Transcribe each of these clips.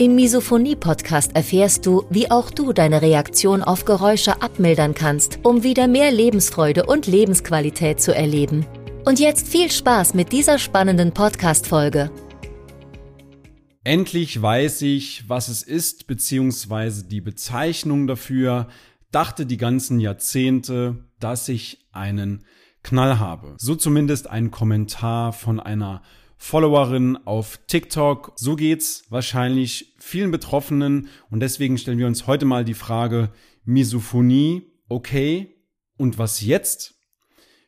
Im Misophonie-Podcast erfährst du, wie auch du deine Reaktion auf Geräusche abmildern kannst, um wieder mehr Lebensfreude und Lebensqualität zu erleben. Und jetzt viel Spaß mit dieser spannenden Podcast-Folge. Endlich weiß ich, was es ist, beziehungsweise die Bezeichnung dafür, dachte die ganzen Jahrzehnte, dass ich einen Knall habe. So zumindest ein Kommentar von einer Followerin auf TikTok. So geht's wahrscheinlich vielen Betroffenen und deswegen stellen wir uns heute mal die Frage Misophonie, okay, und was jetzt?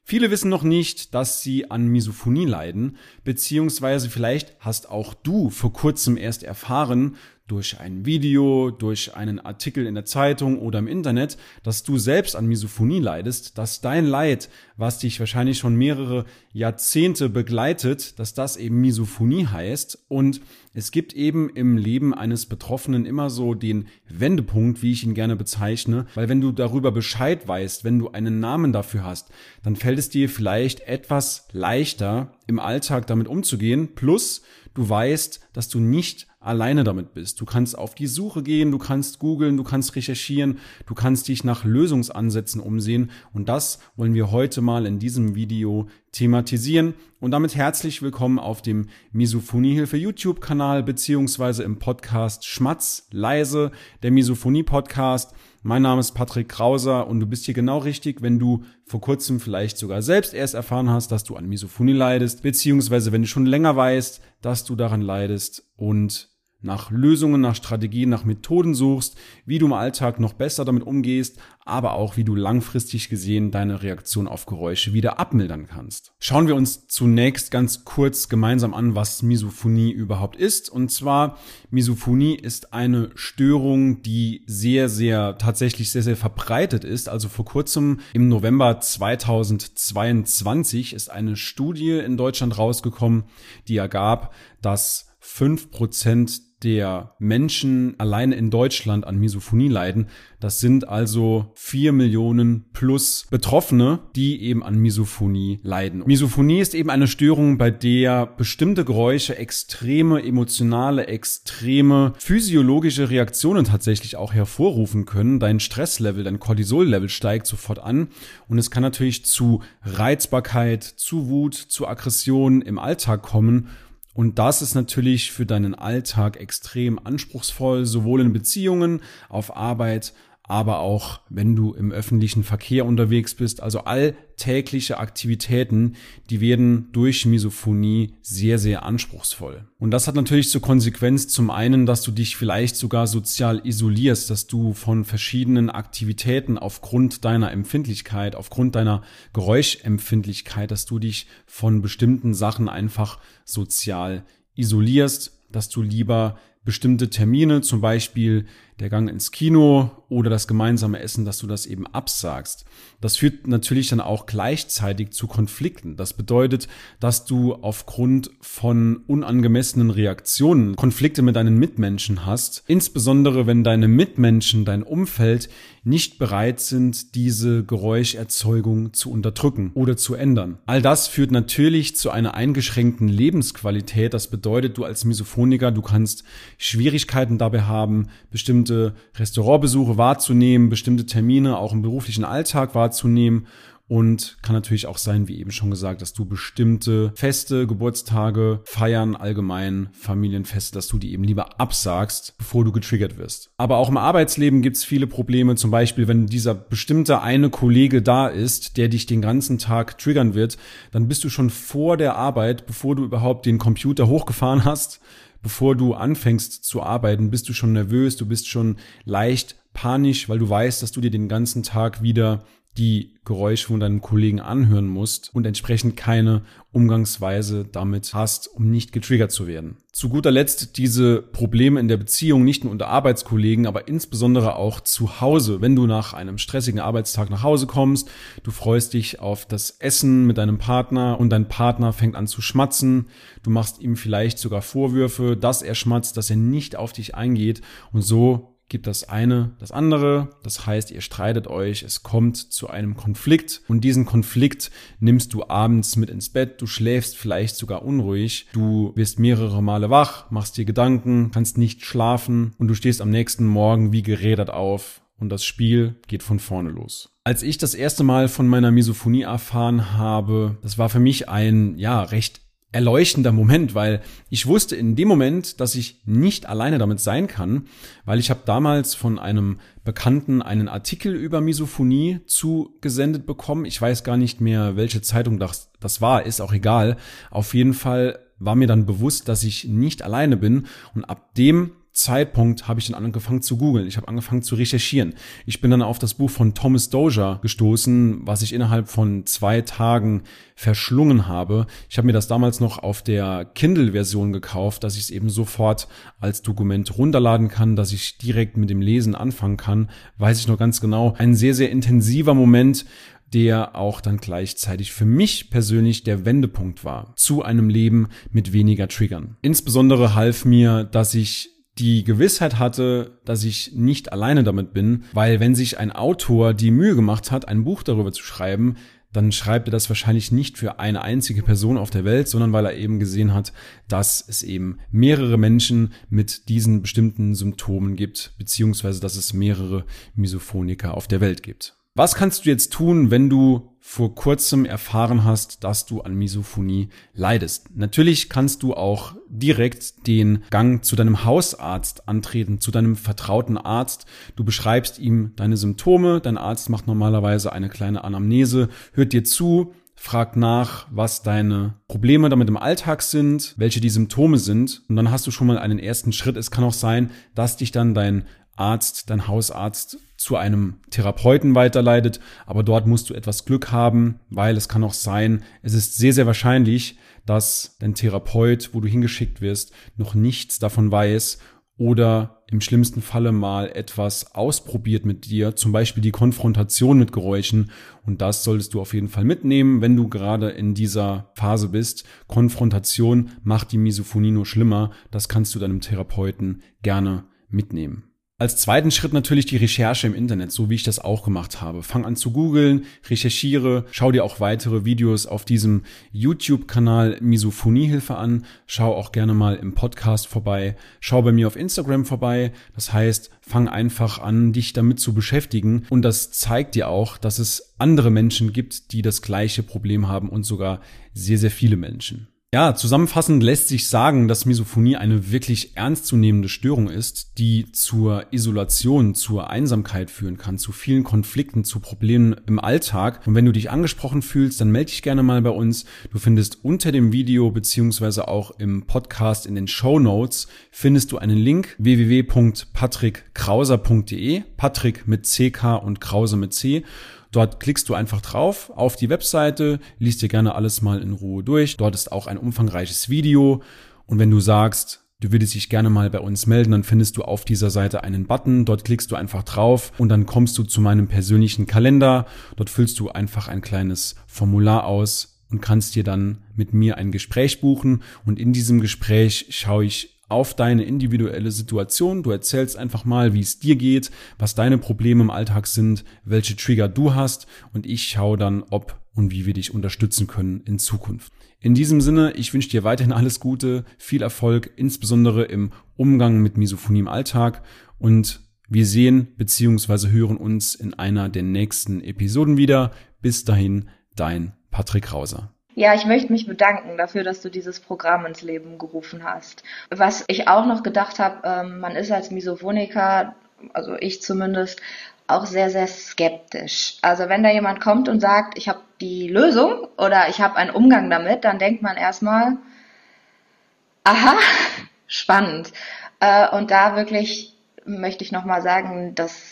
Viele wissen noch nicht, dass sie an Misophonie leiden, beziehungsweise vielleicht hast auch du vor kurzem erst erfahren, durch ein Video, durch einen Artikel in der Zeitung oder im Internet, dass du selbst an Misophonie leidest, dass dein Leid, was dich wahrscheinlich schon mehrere Jahrzehnte begleitet, dass das eben Misophonie heißt. Und es gibt eben im Leben eines Betroffenen immer so den Wendepunkt, wie ich ihn gerne bezeichne, weil wenn du darüber Bescheid weißt, wenn du einen Namen dafür hast, dann fällt es dir vielleicht etwas leichter im Alltag damit umzugehen, plus du weißt, dass du nicht alleine damit bist. Du kannst auf die Suche gehen, du kannst googeln, du kannst recherchieren, du kannst dich nach Lösungsansätzen umsehen und das wollen wir heute mal in diesem Video thematisieren und damit herzlich willkommen auf dem Misophoniehilfe YouTube Kanal beziehungsweise im Podcast Schmatz leise, der Misophonie Podcast. Mein Name ist Patrick Krauser und du bist hier genau richtig, wenn du vor kurzem vielleicht sogar selbst erst erfahren hast, dass du an Misophonie leidest, beziehungsweise wenn du schon länger weißt, dass du daran leidest und nach Lösungen, nach Strategien, nach Methoden suchst, wie du im Alltag noch besser damit umgehst, aber auch wie du langfristig gesehen deine Reaktion auf Geräusche wieder abmildern kannst. Schauen wir uns zunächst ganz kurz gemeinsam an, was Misophonie überhaupt ist. Und zwar, Misophonie ist eine Störung, die sehr, sehr, tatsächlich sehr, sehr verbreitet ist. Also vor kurzem im November 2022 ist eine Studie in Deutschland rausgekommen, die ergab, dass fünf Prozent der Menschen alleine in Deutschland an Misophonie leiden. Das sind also vier Millionen plus Betroffene, die eben an Misophonie leiden. Misophonie ist eben eine Störung, bei der bestimmte Geräusche extreme emotionale, extreme physiologische Reaktionen tatsächlich auch hervorrufen können. Dein Stresslevel, dein Cortisollevel steigt sofort an und es kann natürlich zu Reizbarkeit, zu Wut, zu Aggression im Alltag kommen und das ist natürlich für deinen Alltag extrem anspruchsvoll, sowohl in Beziehungen, auf Arbeit, aber auch wenn du im öffentlichen Verkehr unterwegs bist. Also alltägliche Aktivitäten, die werden durch Misophonie sehr, sehr anspruchsvoll. Und das hat natürlich zur Konsequenz zum einen, dass du dich vielleicht sogar sozial isolierst, dass du von verschiedenen Aktivitäten aufgrund deiner Empfindlichkeit, aufgrund deiner Geräuschempfindlichkeit, dass du dich von bestimmten Sachen einfach sozial isolierst, dass du lieber bestimmte Termine, zum Beispiel der Gang ins Kino oder das gemeinsame Essen, dass du das eben absagst. Das führt natürlich dann auch gleichzeitig zu Konflikten. Das bedeutet, dass du aufgrund von unangemessenen Reaktionen Konflikte mit deinen Mitmenschen hast, insbesondere wenn deine Mitmenschen, dein Umfeld nicht bereit sind, diese Geräuscherzeugung zu unterdrücken oder zu ändern. All das führt natürlich zu einer eingeschränkten Lebensqualität. Das bedeutet, du als Misophoniker, du kannst Schwierigkeiten dabei haben, bestimmte Restaurantbesuche wahrzunehmen, bestimmte Termine auch im beruflichen Alltag wahrzunehmen und kann natürlich auch sein, wie eben schon gesagt, dass du bestimmte Feste, Geburtstage, Feiern, allgemein Familienfeste, dass du die eben lieber absagst, bevor du getriggert wirst. Aber auch im Arbeitsleben gibt es viele Probleme, zum Beispiel, wenn dieser bestimmte eine Kollege da ist, der dich den ganzen Tag triggern wird, dann bist du schon vor der Arbeit, bevor du überhaupt den Computer hochgefahren hast, bevor du anfängst zu arbeiten, bist du schon nervös, du bist schon leicht panisch, weil du weißt, dass du dir den ganzen Tag wieder die Geräusche von deinen Kollegen anhören musst und entsprechend keine Umgangsweise damit hast, um nicht getriggert zu werden. Zu guter Letzt diese Probleme in der Beziehung nicht nur unter Arbeitskollegen, aber insbesondere auch zu Hause. Wenn du nach einem stressigen Arbeitstag nach Hause kommst, du freust dich auf das Essen mit deinem Partner und dein Partner fängt an zu schmatzen. Du machst ihm vielleicht sogar Vorwürfe, dass er schmatzt, dass er nicht auf dich eingeht und so gibt das eine das andere. Das heißt, ihr streitet euch, es kommt zu einem Konflikt und diesen Konflikt nimmst du abends mit ins Bett, du schläfst vielleicht sogar unruhig, du wirst mehrere Male wach, machst dir Gedanken, kannst nicht schlafen und du stehst am nächsten Morgen wie gerädert auf und das Spiel geht von vorne los. Als ich das erste Mal von meiner Misophonie erfahren habe, das war für mich ein, ja, recht erleuchtender Moment, weil ich wusste in dem Moment, dass ich nicht alleine damit sein kann, weil ich habe damals von einem Bekannten einen Artikel über Misophonie zugesendet bekommen. Ich weiß gar nicht mehr, welche Zeitung das, das war, ist auch egal. Auf jeden Fall war mir dann bewusst, dass ich nicht alleine bin und ab dem Zeitpunkt habe ich dann angefangen zu googeln. Ich habe angefangen zu recherchieren. Ich bin dann auf das Buch von Thomas Dozier gestoßen, was ich innerhalb von zwei Tagen verschlungen habe. Ich habe mir das damals noch auf der Kindle-Version gekauft, dass ich es eben sofort als Dokument runterladen kann, dass ich direkt mit dem Lesen anfangen kann. Weiß ich noch ganz genau. Ein sehr, sehr intensiver Moment, der auch dann gleichzeitig für mich persönlich der Wendepunkt war zu einem Leben mit weniger Triggern. Insbesondere half mir, dass ich die Gewissheit hatte, dass ich nicht alleine damit bin, weil wenn sich ein Autor die Mühe gemacht hat, ein Buch darüber zu schreiben, dann schreibt er das wahrscheinlich nicht für eine einzige Person auf der Welt, sondern weil er eben gesehen hat, dass es eben mehrere Menschen mit diesen bestimmten Symptomen gibt, beziehungsweise dass es mehrere Misophoniker auf der Welt gibt. Was kannst du jetzt tun, wenn du vor kurzem erfahren hast, dass du an Misophonie leidest? Natürlich kannst du auch direkt den Gang zu deinem Hausarzt antreten, zu deinem vertrauten Arzt. Du beschreibst ihm deine Symptome. Dein Arzt macht normalerweise eine kleine Anamnese, hört dir zu, fragt nach, was deine Probleme damit im Alltag sind, welche die Symptome sind. Und dann hast du schon mal einen ersten Schritt. Es kann auch sein, dass dich dann dein Arzt, dein Hausarzt zu einem Therapeuten weiterleitet, aber dort musst du etwas Glück haben, weil es kann auch sein, es ist sehr, sehr wahrscheinlich, dass dein Therapeut, wo du hingeschickt wirst, noch nichts davon weiß oder im schlimmsten Falle mal etwas ausprobiert mit dir, zum Beispiel die Konfrontation mit Geräuschen. Und das solltest du auf jeden Fall mitnehmen, wenn du gerade in dieser Phase bist. Konfrontation macht die Misophonie nur schlimmer. Das kannst du deinem Therapeuten gerne mitnehmen. Als zweiten Schritt natürlich die Recherche im Internet, so wie ich das auch gemacht habe. Fang an zu googeln, recherchiere, schau dir auch weitere Videos auf diesem YouTube-Kanal Misophoniehilfe an, schau auch gerne mal im Podcast vorbei, schau bei mir auf Instagram vorbei. Das heißt, fang einfach an, dich damit zu beschäftigen und das zeigt dir auch, dass es andere Menschen gibt, die das gleiche Problem haben und sogar sehr, sehr viele Menschen. Ja, zusammenfassend lässt sich sagen, dass Misophonie eine wirklich ernstzunehmende Störung ist, die zur Isolation, zur Einsamkeit führen kann, zu vielen Konflikten, zu Problemen im Alltag. Und wenn du dich angesprochen fühlst, dann melde dich gerne mal bei uns. Du findest unter dem Video beziehungsweise auch im Podcast in den Show Notes findest du einen Link www.patrickkrauser.de, Patrick mit CK und Krause mit C. Dort klickst du einfach drauf auf die Webseite, liest dir gerne alles mal in Ruhe durch. Dort ist auch ein umfangreiches Video. Und wenn du sagst, du würdest dich gerne mal bei uns melden, dann findest du auf dieser Seite einen Button. Dort klickst du einfach drauf und dann kommst du zu meinem persönlichen Kalender. Dort füllst du einfach ein kleines Formular aus und kannst dir dann mit mir ein Gespräch buchen. Und in diesem Gespräch schaue ich auf deine individuelle Situation. Du erzählst einfach mal, wie es dir geht, was deine Probleme im Alltag sind, welche Trigger du hast und ich schaue dann, ob und wie wir dich unterstützen können in Zukunft. In diesem Sinne, ich wünsche dir weiterhin alles Gute, viel Erfolg, insbesondere im Umgang mit Misophonie im Alltag und wir sehen bzw. hören uns in einer der nächsten Episoden wieder. Bis dahin, dein Patrick Rauser. Ja, ich möchte mich bedanken dafür, dass du dieses Programm ins Leben gerufen hast. Was ich auch noch gedacht habe, ähm, man ist als Misophoniker, also ich zumindest, auch sehr, sehr skeptisch. Also wenn da jemand kommt und sagt, ich habe die Lösung oder ich habe einen Umgang damit, dann denkt man erstmal, aha, spannend. Äh, und da wirklich möchte ich nochmal sagen, dass